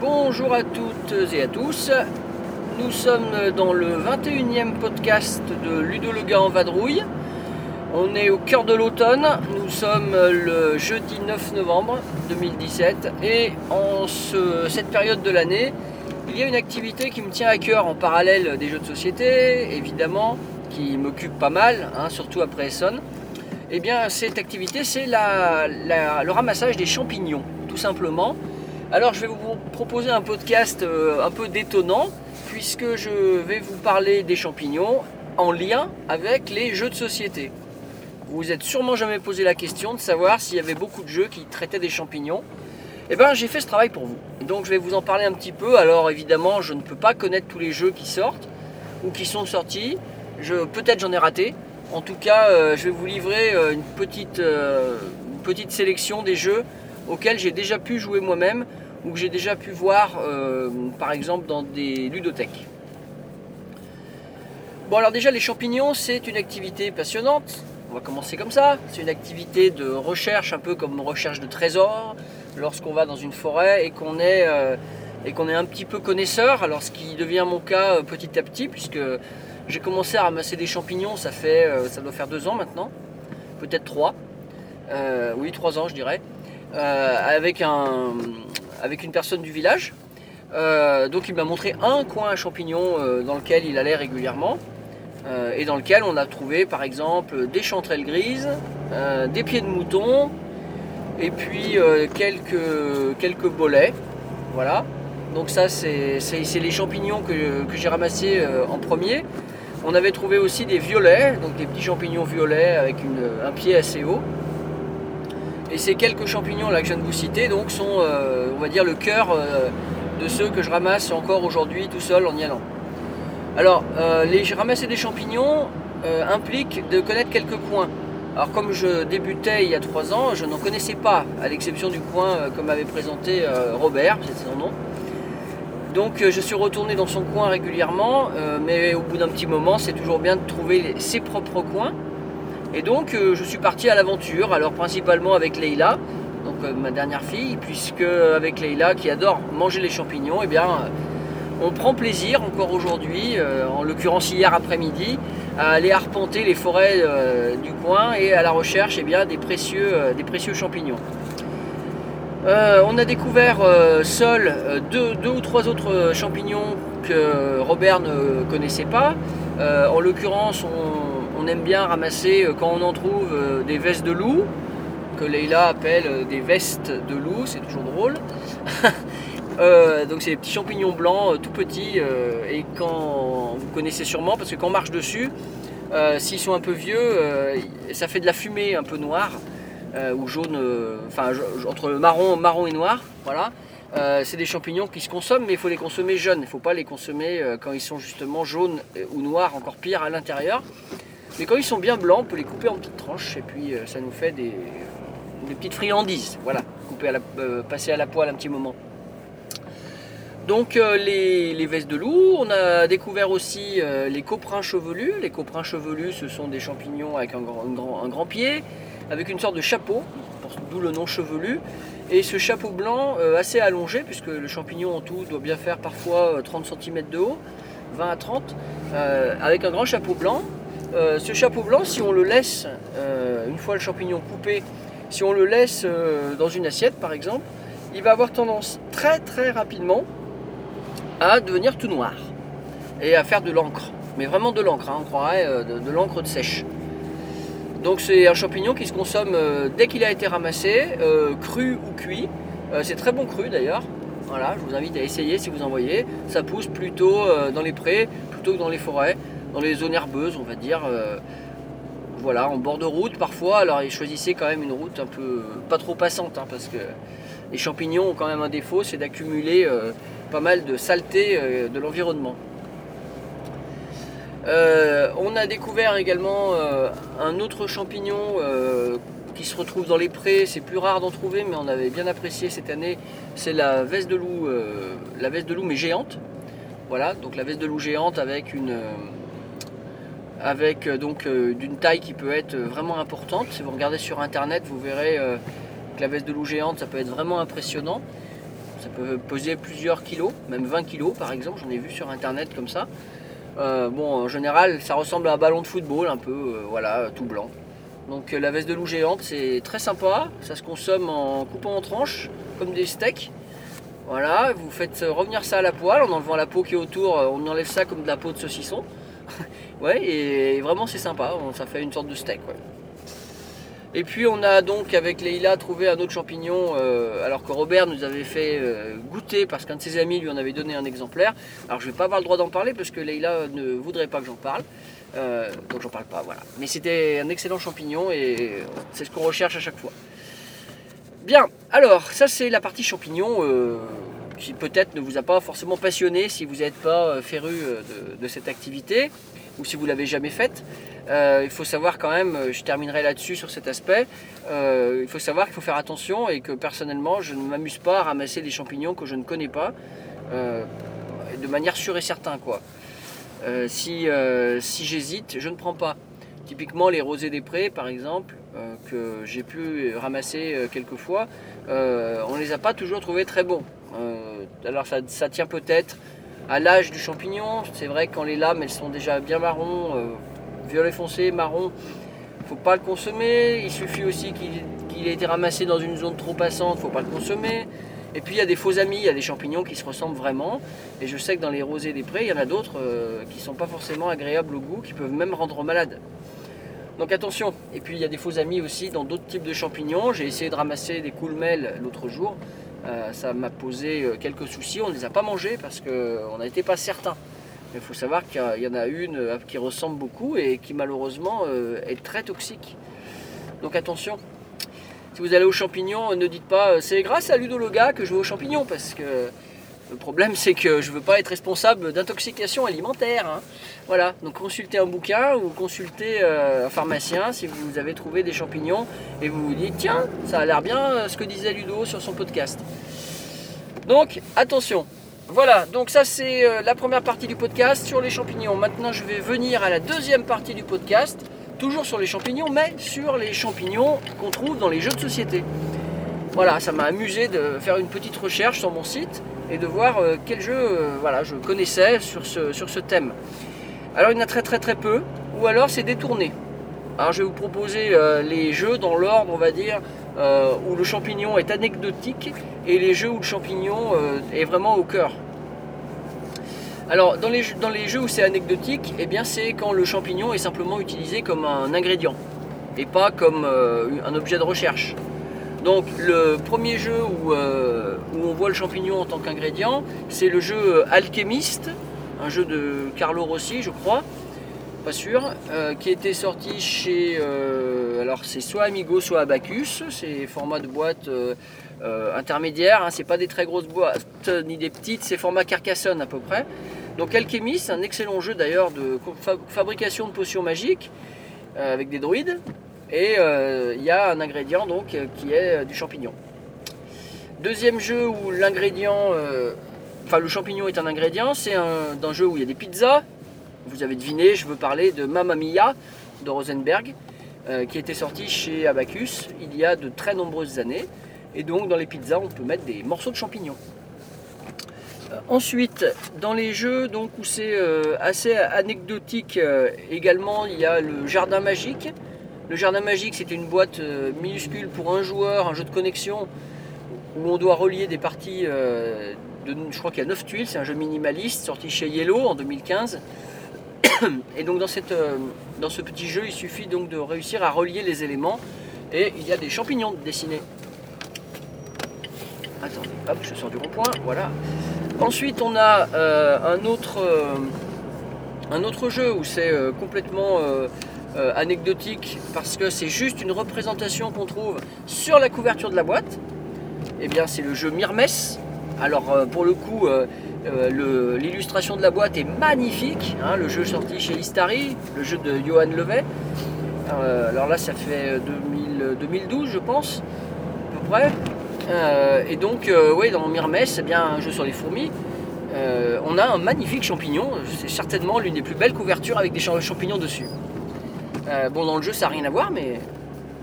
Bonjour à toutes et à tous. Nous sommes dans le 21e podcast de Ludo le gars en vadrouille. On est au cœur de l'automne. Nous sommes le jeudi 9 novembre 2017 et en ce- cette période de l'année, il y a une activité qui me tient à cœur en parallèle des jeux de société, évidemment, qui m'occupe pas mal, hein, surtout après Essonne. Eh bien, cette activité, c'est la- le ramassage des champignons, tout simplement. Alors, je vais vous proposer un podcast euh, un peu détonnant, puisque je vais vous parler des champignons en lien avec les jeux de société. Vous vous êtes sûrement jamais posé la question de savoir s'il y avait beaucoup de jeux qui traitaient des champignons. Eh bien, j'ai fait ce travail pour vous. Donc, je vais vous en parler un petit peu. Alors, évidemment, je ne peux pas connaître tous les jeux qui sortent ou qui sont sortis. Peut-être j'en ai raté. En tout cas, euh, je vais vous livrer euh, une petite, euh, une petite sélection des jeux auxquels j'ai déjà pu jouer moi-même ou que j'ai déjà pu voir, par exemple, dans des ludothèques. Bon, alors déjà, les champignons, c'est une activité passionnante. On va commencer comme ça. C'est une activité de recherche, un peu comme recherche de trésors, lorsqu'on va dans une forêt et qu'on est, euh, est un petit peu connaisseur. Alors, ce qui devient mon cas euh, petit à petit, puisque j'ai commencé à ramasser des champignons, ça fait, euh, ça doit faire deux ans maintenant, peut-être trois. Oui, trois ans, je dirais, avec un, avec une personne du village. Donc, il m'a montré un coin à champignons dans lequel il allait régulièrement. Euh, et dans lequel on a trouvé par exemple des chanterelles grises, euh, des pieds de mouton, et puis euh, quelques, bolets. Voilà. Donc ça c'est les champignons que, j'ai ramassés en premier. On avait trouvé aussi des violets, donc des petits champignons violets avec un pied assez haut. Et ces quelques champignons là que je viens de vous citer donc sont on va dire le cœur de ceux que je ramasse encore aujourd'hui tout seul en y allant. Alors, euh, les ramasser des champignons euh, implique de connaître quelques coins. Alors, comme je débutais il y a trois ans, je n'en connaissais pas, à l'exception du coin euh, que m'avait présenté Robert, c'est son nom. Donc, je suis retourné dans son coin régulièrement, mais au bout d'un petit moment, c'est toujours bien de trouver ses propres coins. Et donc, je suis parti à l'aventure, alors principalement avec Leïla, donc ma dernière fille, puisque avec Leïla qui adore manger les champignons, eh bien. On prend plaisir encore aujourd'hui, euh, en l'occurrence hier après-midi, à aller arpenter les forêts euh, du coin et à la recherche eh bien, des, précieux, euh, des précieux champignons. On a découvert seul deux, ou trois autres champignons que Robert ne connaissait pas. En l'occurrence, on, on aime bien ramasser quand on en trouve des vestes de loup, que Leïla appelle des vestes de loup, c'est toujours drôle. Euh, donc c'est des petits champignons blancs euh, tout petits euh, et quand vous connaissez sûrement parce que quand on marche dessus, s'ils sont un peu vieux, ça fait de la fumée un peu noire ou jaune, enfin entre marron, et noir. Voilà. C'est des champignons qui se consomment, mais il faut les consommer jeunes. Il ne faut pas les consommer quand ils sont justement jaunes ou noirs, encore pire à l'intérieur. Mais quand ils sont bien blancs, on peut les couper en petites tranches et puis ça nous fait des, des petites friandises. Voilà, couper passer à la poêle un petit moment. Donc euh, les, les vestes de loup, on a découvert aussi euh, les coprins chevelus. Les coprins chevelus, ce sont des champignons avec un grand, pied, avec une sorte de chapeau, d'où le nom chevelu. Et ce chapeau blanc euh, assez allongé, puisque le champignon en tout doit bien faire parfois euh, 30 cm de haut, 20 à 30, euh, avec un grand chapeau blanc. Ce chapeau blanc, si on le laisse, une fois le champignon coupé, si on le laisse dans une assiette par exemple, il va avoir tendance très très rapidement à devenir tout noir et à faire de l'encre. Mais vraiment de l'encre, hein, on croirait euh, de, l'encre de sèche. Donc c'est un champignon qui se consomme euh, dès qu'il a été ramassé, euh, cru ou cuit. C'est très bon cru d'ailleurs. Voilà, je vous invite à essayer si vous en voyez. Ça pousse plutôt dans les prés, plutôt que dans les forêts, dans les zones herbeuses, on va dire. voilà, en bord de route parfois. Alors ils choisissaient quand même une route un peu pas trop passante, hein, parce que les champignons ont quand même un défaut, c'est d'accumuler pas mal de saleté euh, de l'environnement. Euh, on a découvert également euh, un autre champignon qui se retrouve dans les prés. C'est plus rare d'en trouver, mais on avait bien apprécié cette année. C'est la veste de loup, la veste de loup mais géante. Voilà, donc la veste de loup géante avec une, avec d'une taille qui peut être vraiment importante. Si vous regardez sur internet, vous verrez que la veste de loup géante, ça peut être vraiment impressionnant. Ça peut peser plusieurs kilos, même 20 kilos par exemple. J'en ai vu sur internet comme ça. Euh, bon, en général, ça ressemble à un ballon de football, un peu, euh, voilà, tout blanc. Donc euh, la veste de loup géante, c'est très sympa. Ça se consomme en coupant en tranches, comme des steaks. Voilà, vous faites revenir ça à la poêle en enlevant la peau qui est autour. On enlève ça comme de la peau de saucisson. ouais, et vraiment c'est sympa. Ça fait une sorte de steak. Et puis on a donc avec Leïla trouvé un autre champignon, euh, alors que Robert nous avait fait euh, goûter parce qu'un de ses amis lui en avait donné un exemplaire. Alors je vais pas avoir le droit d'en parler parce que Leïla ne voudrait pas que j'en parle. Euh, donc j'en parle pas, voilà. Mais c'était un excellent champignon et c'est ce qu'on recherche à chaque fois. Bien, alors ça c'est la partie champignon euh, qui peut-être ne vous a pas forcément passionné si vous n'êtes pas féru de cette activité ou si vous l'avez jamais faite. Euh, il faut savoir quand même, euh, je terminerai là-dessus sur cet aspect, euh, il faut savoir qu'il faut faire attention et que personnellement je ne m'amuse pas à ramasser des champignons que je ne connais pas de manière sûre et certaine quoi. Si si j'hésite, je ne prends pas. Typiquement les rosés des prés par exemple, que j'ai pu ramasser quelques fois, on ne les a pas toujours trouvés très bons. Alors ça, ça tient peut-être à l'âge du champignon. C'est vrai que quand les lames elles sont déjà bien marron, euh, violet foncé, marron, faut pas le consommer. Il suffit aussi qu'il ait été ramassé dans une zone trop passante, faut pas le consommer. Et puis il y a des faux amis, il y a des champignons qui se ressemblent vraiment. Et je sais que dans les rosés des prés, il y en a d'autres euh, qui sont pas forcément agréables au goût, qui peuvent même rendre malade. Donc attention. Et puis il y a des faux amis aussi dans d'autres types de champignons. J'ai essayé de ramasser des coulmelles l'autre jour. Euh, ça m'a posé euh, quelques soucis. On ne les a pas mangés parce qu'on n'était pas certain. Mais il faut savoir qu'il y en a une euh, qui ressemble beaucoup et qui malheureusement euh, est très toxique. Donc attention. Si vous allez aux champignons, ne dites pas euh, c'est grâce à Ludologa que je vais aux champignons parce que le problème c'est que je ne veux pas être responsable d'intoxication alimentaire. hein. Voilà, donc consultez un bouquin ou consultez euh, un pharmacien si vous avez trouvé des champignons et vous vous dites tiens, ça a l'air bien euh, ce que disait Ludo sur son podcast. Donc attention. Voilà, donc ça c'est euh, la première partie du podcast sur les champignons. Maintenant je vais venir à la deuxième partie du podcast, toujours sur les champignons, mais sur les champignons qu'on trouve dans les jeux de société. Voilà, ça m'a amusé de faire une petite recherche sur mon site et de voir euh, quel jeu euh, voilà, je connaissais sur ce, sur ce thème. Alors il y en a très très très peu, ou alors c'est détourné. Alors je vais vous proposer euh, les jeux dans l'ordre, on va dire, où le champignon est anecdotique et les jeux où le champignon est vraiment au cœur. Alors dans les, dans les jeux où c'est anecdotique, eh bien c'est quand le champignon est simplement utilisé comme un ingrédient et pas comme un objet de recherche. Donc le premier jeu où, euh, où on voit le champignon en tant qu'ingrédient, c'est le jeu Alchemist, un jeu de Carlo Rossi, je crois, pas sûr, euh, qui était sorti chez, euh, alors c'est soit Amigo, soit Abacus, c'est format de boîte euh, euh, intermédiaire, hein, c'est pas des très grosses boîtes ni des petites, c'est format Carcassonne à peu près. Donc Alchemist, un excellent jeu d'ailleurs de fa- fabrication de potions magiques euh, avec des druides. Et euh, il y a un ingrédient donc euh, qui est euh, du champignon. Deuxième jeu où l'ingrédient, euh, enfin le champignon est un ingrédient, c'est un, jeu où il y a des pizzas. Vous avez deviné, je veux parler de Mamma Mia de Rosenberg, euh, qui était sorti chez Abacus il y a de très nombreuses années. Et donc dans les pizzas, on peut mettre des morceaux de champignons. Euh, Ensuite, dans les jeux donc, où c'est euh, assez anecdotique euh, également, il y a le jardin magique. Le jardin magique, c'est une boîte euh, minuscule pour un joueur, un jeu de connexion où on doit relier des parties. euh, de, je crois qu'il y a 9 tuiles, c'est un jeu minimaliste sorti chez Yellow en 2015. Et donc euh, dans ce petit jeu, il suffit donc de réussir à relier les éléments et il y a des champignons dessinés. Attendez, hop, je sors du rond-point, voilà. Ensuite, on a un, autre, jeu où c'est complètement euh, anecdotique parce que c'est juste une représentation qu'on trouve sur la couverture de la boîte. Eh bien, c'est le jeu Myrmès. Alors euh, pour le coup, euh, l'illustration de la boîte est magnifique. hein, le jeu sorti chez Istari, le jeu de Johan Levet. Alors là, ça fait euh, 2000 2012, je pense, à peu près. Et donc, oui, dans Mirmes, c'est bien un jeu sur les fourmis. On a un magnifique champignon. C'est certainement l'une des plus belles couvertures avec des champ- champignons dessus. Euh, bon, dans le jeu, ça n'a rien à voir, mais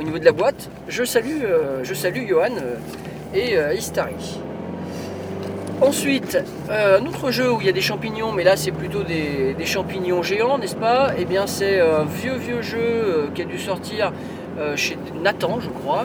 au niveau de la boîte, je salue, euh, je salue Johan euh, et Istari. Ensuite, un autre jeu où il y a des champignons, mais là c'est plutôt des, champignons géants, n'est-ce pas? Eh bien, c'est un vieux vieux jeu qui a dû sortir chez Nathan, je crois.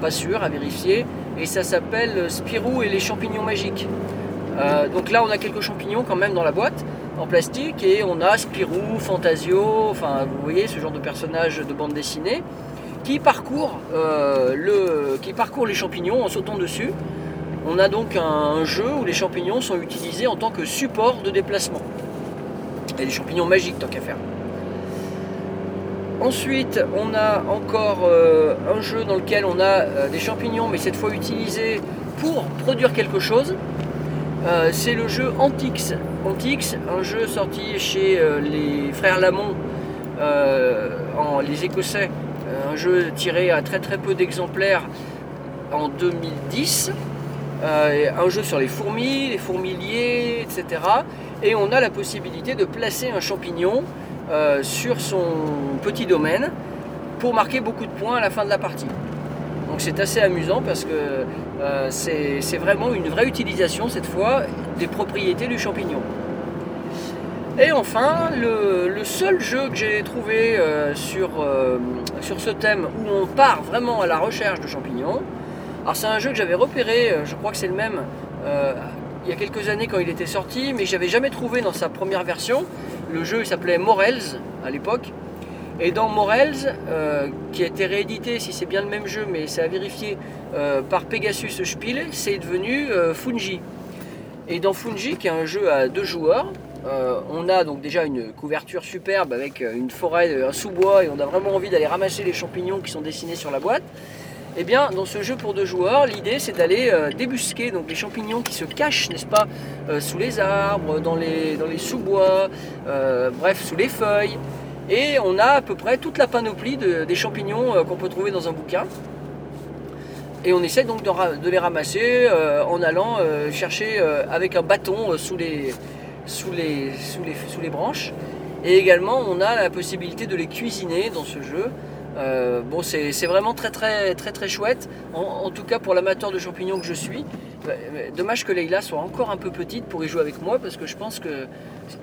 Pas sûr, à vérifier. Et ça s'appelle Spirou et les champignons magiques. Donc là, on a quelques champignons quand même dans la boîte en plastique et on a Spirou, Fantasio, enfin vous voyez ce genre de personnages de bande dessinée qui parcourt, euh, le, qui les champignons en sautant dessus. On a donc un jeu où les champignons sont utilisés en tant que support de déplacement. Et des champignons magiques tant qu'à faire. Ensuite, on a encore euh, un jeu dans lequel on a euh, des champignons, mais cette fois utilisés pour produire quelque chose. C'est le jeu Antix. Antix, un jeu sorti chez euh, les frères Lamont, euh, en, les Écossais. Euh, un jeu tiré à très très peu d'exemplaires en 2010. Euh, un jeu sur les fourmis, les fourmiliers, etc. Et on a la possibilité de placer un champignon sur son petit domaine pour marquer beaucoup de points à la fin de la partie. Donc c'est assez amusant parce que euh, c'est vraiment une vraie utilisation cette fois des propriétés du champignon. Et enfin, le, seul jeu que j'ai trouvé euh, sur, euh, sur ce thème où on part vraiment à la recherche de champignons, alors c'est un jeu que j'avais repéré, je crois que c'est le même, il y a quelques années quand il était sorti, mais j'avais jamais trouvé dans sa première version. Le jeu s'appelait Morels à l'époque. Et dans Morels, euh, qui a été réédité, si c'est bien le même jeu, mais c'est à vérifier, euh, par Pegasus Spiel, c'est devenu euh, Fungi. Et dans Fungi, qui est un jeu à deux joueurs, euh, on a donc déjà une couverture superbe avec une forêt, un sous-bois, et on a vraiment envie d'aller ramasser les champignons qui sont dessinés sur la boîte. Et bien, dans ce jeu pour deux joueurs, l'idée c'est d'aller débusquer donc les champignons qui se cachent, n'est-ce pas, sous les arbres, dans les, sous-bois, bref, sous les feuilles. Et on a à peu près toute la panoplie de- des champignons euh, qu'on peut trouver dans un bouquin. Et on essaie donc de, les ramasser euh, en allant euh, chercher avec un bâton sous, les, branches. Et également, on a la possibilité de les cuisiner dans ce jeu. Bon, c'est vraiment très très très très chouette. En, en tout cas pour l'amateur de champignons que je suis. Euh, Dommage que Leïla soit encore un peu petite pour y jouer avec moi parce que je pense que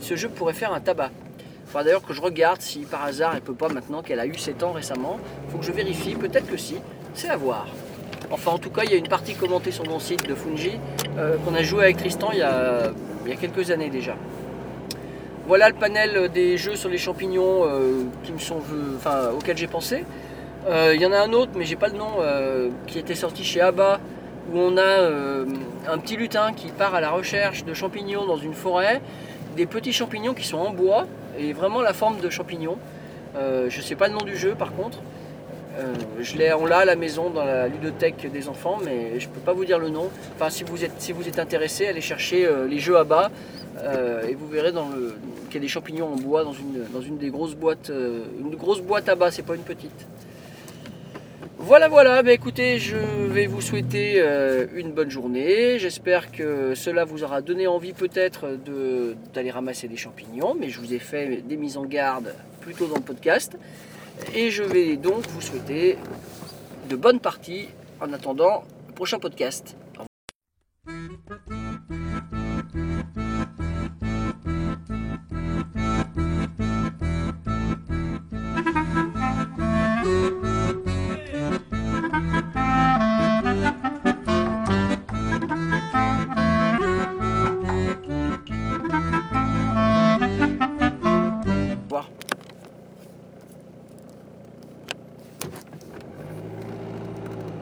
ce jeu pourrait faire un tabac. Enfin d'ailleurs que je regarde si par hasard elle peut pas maintenant qu'elle a eu 7 ans récemment. Faut que je vérifie, peut-être que si. C'est à voir. Enfin en tout cas il y a une partie commentée sur mon site de Fungi euh, qu'on a joué avec Tristan il y a, quelques années déjà. Voilà le panel des jeux sur les champignons euh, auxquels j'ai pensé. Euh, Il y en a un autre, mais j'ai pas le nom, qui était sorti chez Abba, où on a un petit lutin qui part à la recherche de champignons dans une forêt, des petits champignons qui sont en bois et vraiment la forme de champignons. Euh, je sais pas le nom du jeu par contre. Euh, je l'ai, on l'a à la maison dans la ludothèque des enfants, mais je peux pas vous dire le nom. Enfin, si vous êtes, si vous êtes intéressé, allez chercher euh, les jeux à bas euh, et vous verrez dans le, qu'il y a des champignons en bois dans une, dans une des grosses boîtes, une grosse boîte à bas, c'est pas une petite. Voilà, voilà, bah, écoutez, je vais vous souhaiter euh, une bonne journée. J'espère que cela vous aura donné envie peut-être d'aller ramasser des champignons, mais je vous ai fait des mises en garde plutôt dans le podcast. Et je vais donc vous souhaiter de bonnes parties en attendant le prochain podcast.